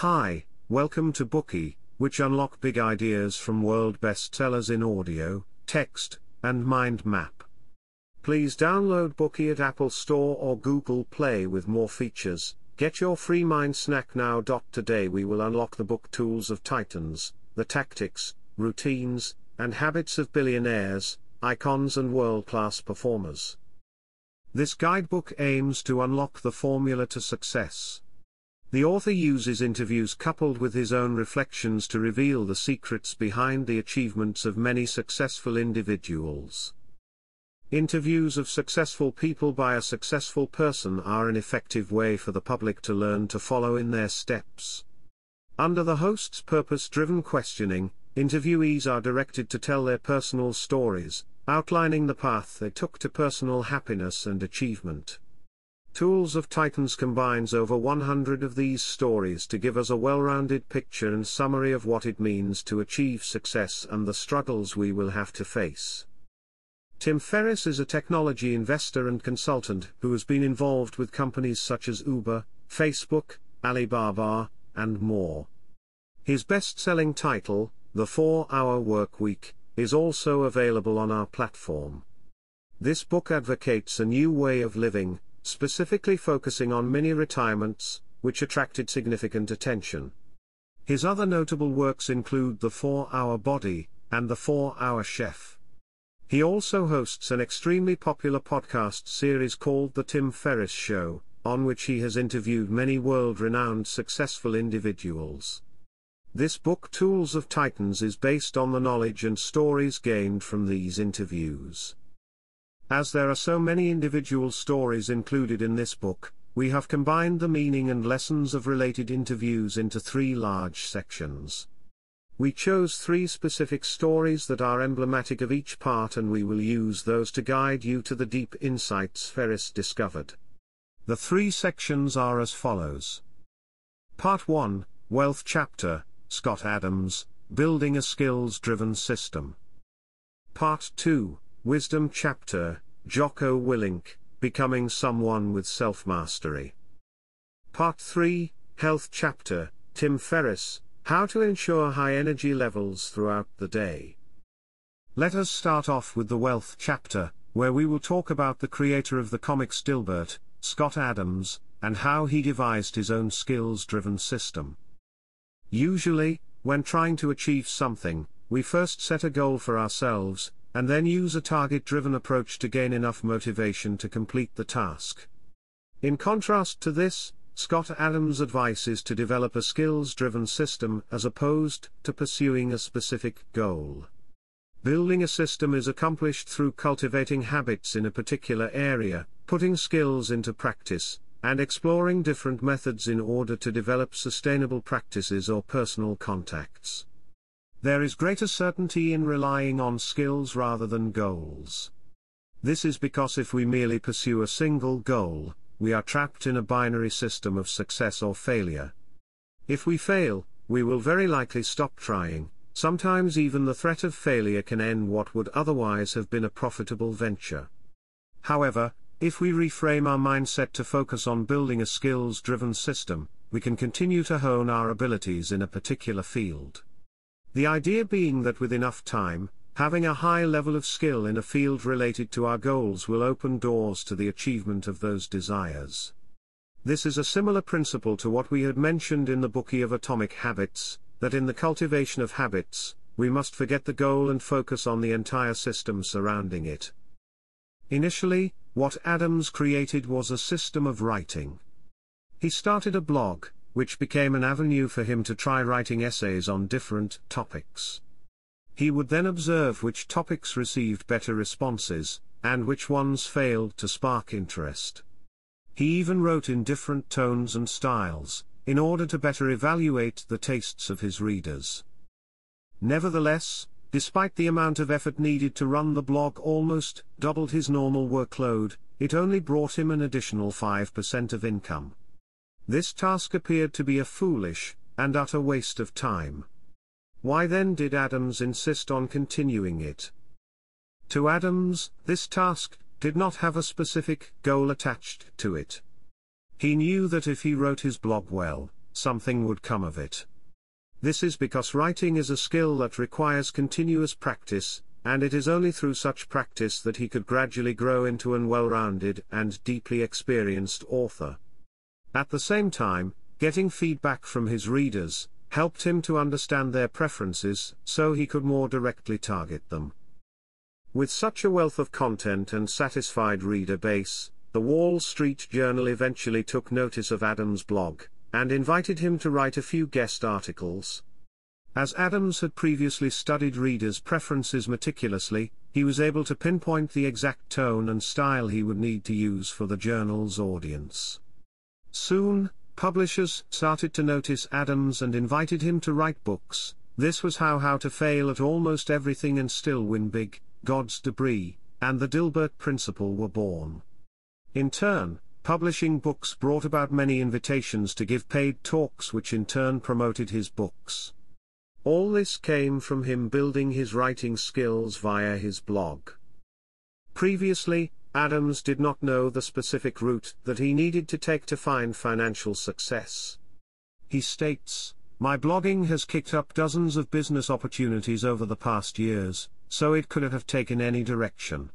Hi, welcome to Bookey, which unlock big ideas from world bestsellers in audio, text, and mind map. Please download Bookey at Apple Store or Google Play with more features. Get your free mind snack now. Today we will unlock the book Tools of Titans, the tactics, routines, and habits of billionaires, icons and world-class performers. This guidebook aims to unlock the formula to success. The author uses interviews coupled with his own reflections to reveal the secrets behind the achievements of many successful individuals. Interviews of successful people by a successful person are an effective way for the public to learn to follow in their steps. Under the host's purpose-driven questioning, interviewees are directed to tell their personal stories, outlining the path they took to personal happiness and achievement. Tools of Titans combines over 100 of these stories to give us a well-rounded picture and summary of what it means to achieve success and the struggles we will have to face. Tim Ferriss is a technology investor and consultant who has been involved with companies such as Uber, Facebook, Alibaba, and more. His best-selling title, The 4-Hour Work Week, is also available on our platform. This book advocates a new way of living, specifically focusing on mini retirements, which attracted significant attention. His other notable works include The 4 Hour Body and The 4 Hour Chef. He also hosts an extremely popular podcast series called The Tim Ferriss Show, on which he has interviewed many world renowned successful individuals. This book Tools of Titans is based on the knowledge and stories gained from these interviews. As there are so many individual stories included in this book, we have combined the meaning and lessons of related interviews into three large sections. We chose three specific stories that are emblematic of each part and we will use those to guide you to the deep insights Ferriss discovered. The three sections are as follows. Part 1, Wealth Chapter, Scott Adams, Building a Skills Driven System. Part 2, Wisdom Chapter, Jocko Willink, Becoming Someone with Self Mastery. Part 3, Health Chapter, Tim Ferriss, How to Ensure High Energy Levels Throughout the Day. Let us start off with the Wealth Chapter, where we will talk about the creator of the comics Dilbert, Scott Adams, and how he devised his own skills driven system. Usually, when trying to achieve something, we first set a goal for ourselves, and then use a target-driven approach to gain enough motivation to complete the task. In contrast to this, Scott Adams' advice is to develop a skills-driven system as opposed to pursuing a specific goal. Building a system is accomplished through cultivating habits in a particular area, putting skills into practice, and exploring different methods in order to develop sustainable practices or personal contacts. There is greater certainty in relying on skills rather than goals. This is because if we merely pursue a single goal, we are trapped in a binary system of success or failure. If we fail, we will very likely stop trying, sometimes even the threat of failure can end what would otherwise have been a profitable venture. However, if we reframe our mindset to focus on building a skills driven system, we can continue to hone our abilities in a particular field. The idea being that with enough time, having a high level of skill in a field related to our goals will open doors to the achievement of those desires. This is a similar principle to what we had mentioned in the Bookey of Atomic Habits, that in the cultivation of habits, we must forget the goal and focus on the entire system surrounding it. Initially, what Adams created was a system of writing. He started a blog, which became an avenue for him to try writing essays on different topics. He would then observe which topics received better responses, and which ones failed to spark interest. He even wrote in different tones and styles, in order to better evaluate the tastes of his readers. Nevertheless, Despite the amount of effort needed to run the blog almost doubled his normal workload, it only brought him an additional 5% of income. This task appeared to be a foolish and utter waste of time. Why then did Adams insist on continuing it? To Adams, this task did not have a specific goal attached to it. He knew that if he wrote his blog well, something would come of it. This is because writing is a skill that requires continuous practice, and it is only through such practice that he could gradually grow into an well-rounded and deeply experienced author. At the same time, getting feedback from his readers, helped him to understand their preferences, so he could more directly target them. With such a wealth of content and satisfied reader base, the Wall Street Journal eventually took notice of Adams' blog, and invited him to write a few guest articles. As Adams had previously studied readers' preferences meticulously, he was able to pinpoint the exact tone and style he would need to use for the journal's audience. Soon, publishers started to notice Adams and invited him to write books. This was how How to Fail at Almost Everything and Still Win Big, God's Debris, and the Dilbert Principle were born. In turn, publishing books brought about many invitations to give paid talks which in turn promoted his books. All this came from him building his writing skills via his blog. Previously, Adams did not know the specific route that he needed to take to find financial success. He states, My blogging has kicked up dozens of business opportunities over the past years, so it could have taken any direction.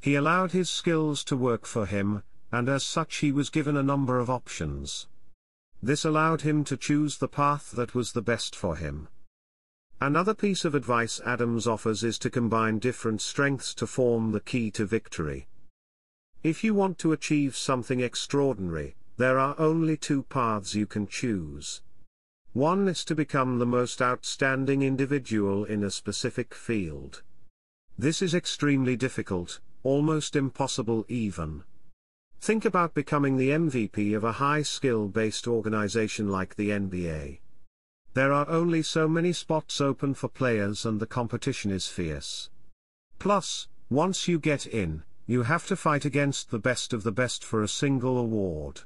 He allowed his skills to work for him, and as such he was given a number of options. This allowed him to choose the path that was the best for him. Another piece of advice Adams offers is to combine different strengths to form the key to victory. If you want to achieve something extraordinary, there are only two paths you can choose. One is to become the most outstanding individual in a specific field. This is extremely difficult, almost impossible even. Think about becoming the MVP of a high skill based organization like the NBA. There are only so many spots open for players and the competition is fierce. Plus, once you get in, you have to fight against the best of the best for a single award.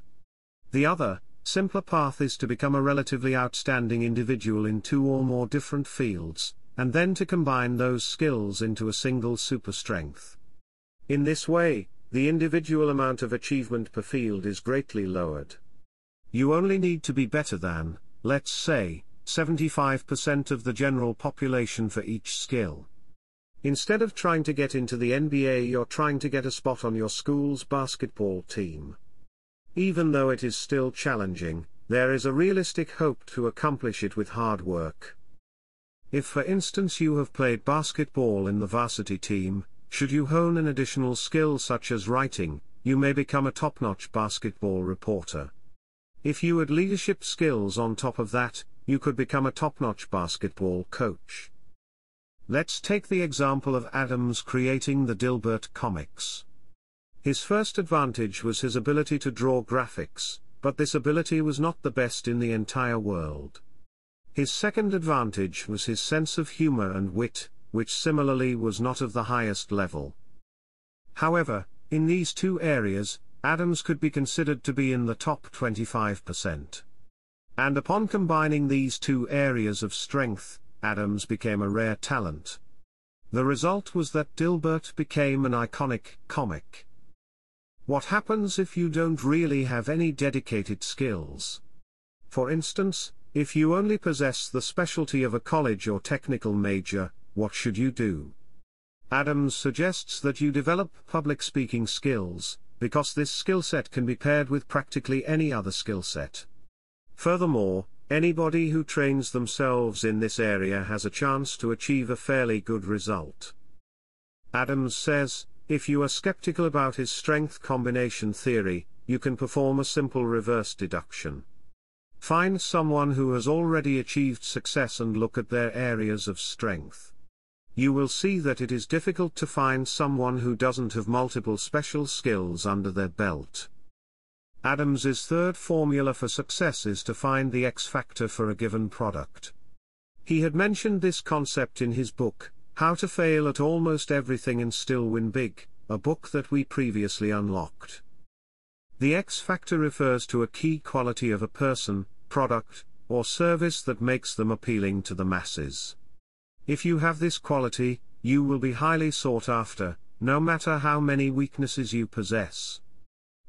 The other, simpler path is to become a relatively outstanding individual in two or more different fields, and then to combine those skills into a single super strength. In this way, the individual amount of achievement per field is greatly lowered. You only need to be better than, let's say, 75% of the general population for each skill. Instead of trying to get into the NBA, you're trying to get a spot on your school's basketball team. Even though it is still challenging, there is a realistic hope to accomplish it with hard work. If for instance you have played basketball in the varsity team, should you hone an additional skill such as writing, you may become a top-notch basketball reporter. If you add leadership skills on top of that, you could become a top-notch basketball coach. Let's take the example of Adams creating the Dilbert comics. His first advantage was his ability to draw graphics, but this ability was not the best in the entire world. His second advantage was his sense of humor and wit, which similarly was not of the highest level. However, in these two areas, Adams could be considered to be in the top 25%. And upon combining these two areas of strength, Adams became a rare talent. The result was that Dilbert became an iconic comic. What happens if you don't really have any dedicated skills? For instance, if you only possess the specialty of a college or technical major, what should you do? Adams suggests that you develop public speaking skills, because this skill set can be paired with practically any other skill set. Furthermore, anybody who trains themselves in this area has a chance to achieve a fairly good result. Adams says, if you are skeptical about his strength combination theory, you can perform a simple reverse deduction. Find someone who has already achieved success and look at their areas of strength. You will see that it is difficult to find someone who doesn't have multiple special skills under their belt. Adams's third formula for success is to find the X factor for a given product. He had mentioned this concept in his book, How to Fail at Almost Everything and Still Win Big, a book that we previously unlocked. The X factor refers to a key quality of a person, product, or service that makes them appealing to the masses. If you have this quality, you will be highly sought after, no matter how many weaknesses you possess.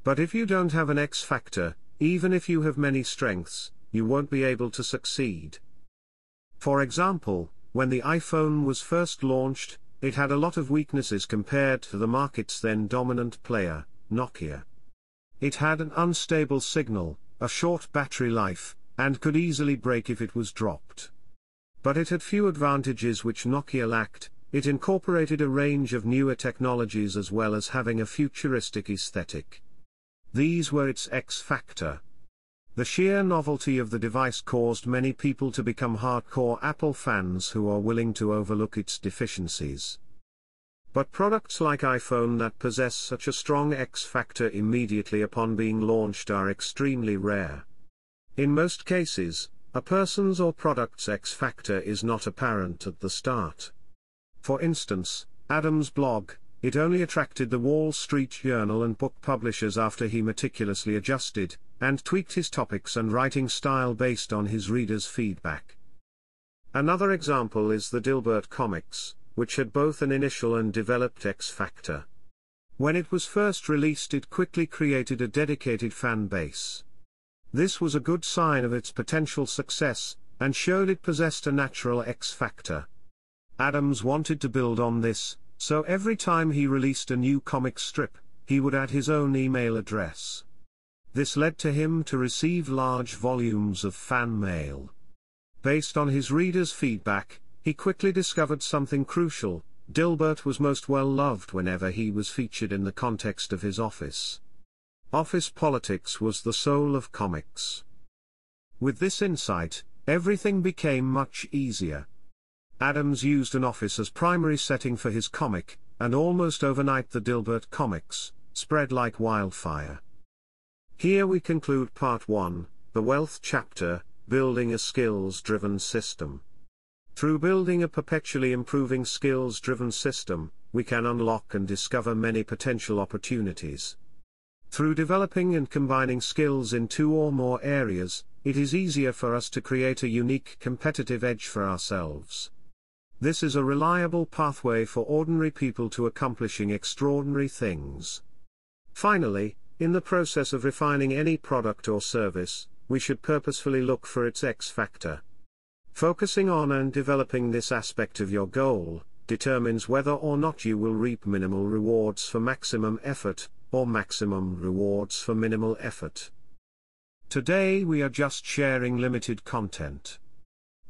But if you don't have an X factor, even if you have many strengths, you won't be able to succeed. For example, when the iPhone was first launched, it had a lot of weaknesses compared to the market's then dominant player, Nokia. It had an unstable signal, a short battery life, and could easily break if it was dropped. But it had few advantages which Nokia lacked, it incorporated a range of newer technologies as well as having a futuristic aesthetic. These were its X factor. The sheer novelty of the device caused many people to become hardcore Apple fans who are willing to overlook its deficiencies. But products like iPhone that possess such a strong X factor immediately upon being launched are extremely rare. In most cases, a person's or product's X factor is not apparent at the start. For instance, Adams' blog, it only attracted the Wall Street Journal and book publishers after he meticulously adjusted and tweaked his topics and writing style based on his readers' feedback. Another example is the Dilbert comics, which had both an initial and developed X factor. When it was first released, it quickly created a dedicated fan base. This was a good sign of its potential success, and showed it possessed a natural X factor. Adams wanted to build on this, so every time he released a new comic strip, he would add his own email address. This led to him to receive large volumes of fan mail. Based on his readers' feedback, he quickly discovered something crucial, Dilbert was most well loved whenever he was featured in the context of his office. Office politics was the soul of comics. With this insight, everything became much easier. Adams used an office as primary setting for his comic, and almost overnight the Dilbert comics spread like wildfire. Here we conclude part 1, the wealth chapter, building a skills driven system. Through building a perpetually improving skills driven system, we can unlock and discover many potential opportunities. Through developing and combining skills in two or more areas, it is easier for us to create a unique competitive edge for ourselves. This is a reliable pathway for ordinary people to accomplishing extraordinary things. Finally, in the process of refining any product or service, we should purposefully look for its X factor. Focusing on and developing this aspect of your goal determines whether or not you will reap minimal rewards for maximum effort, or maximum rewards for minimal effort. Today we are just sharing limited content.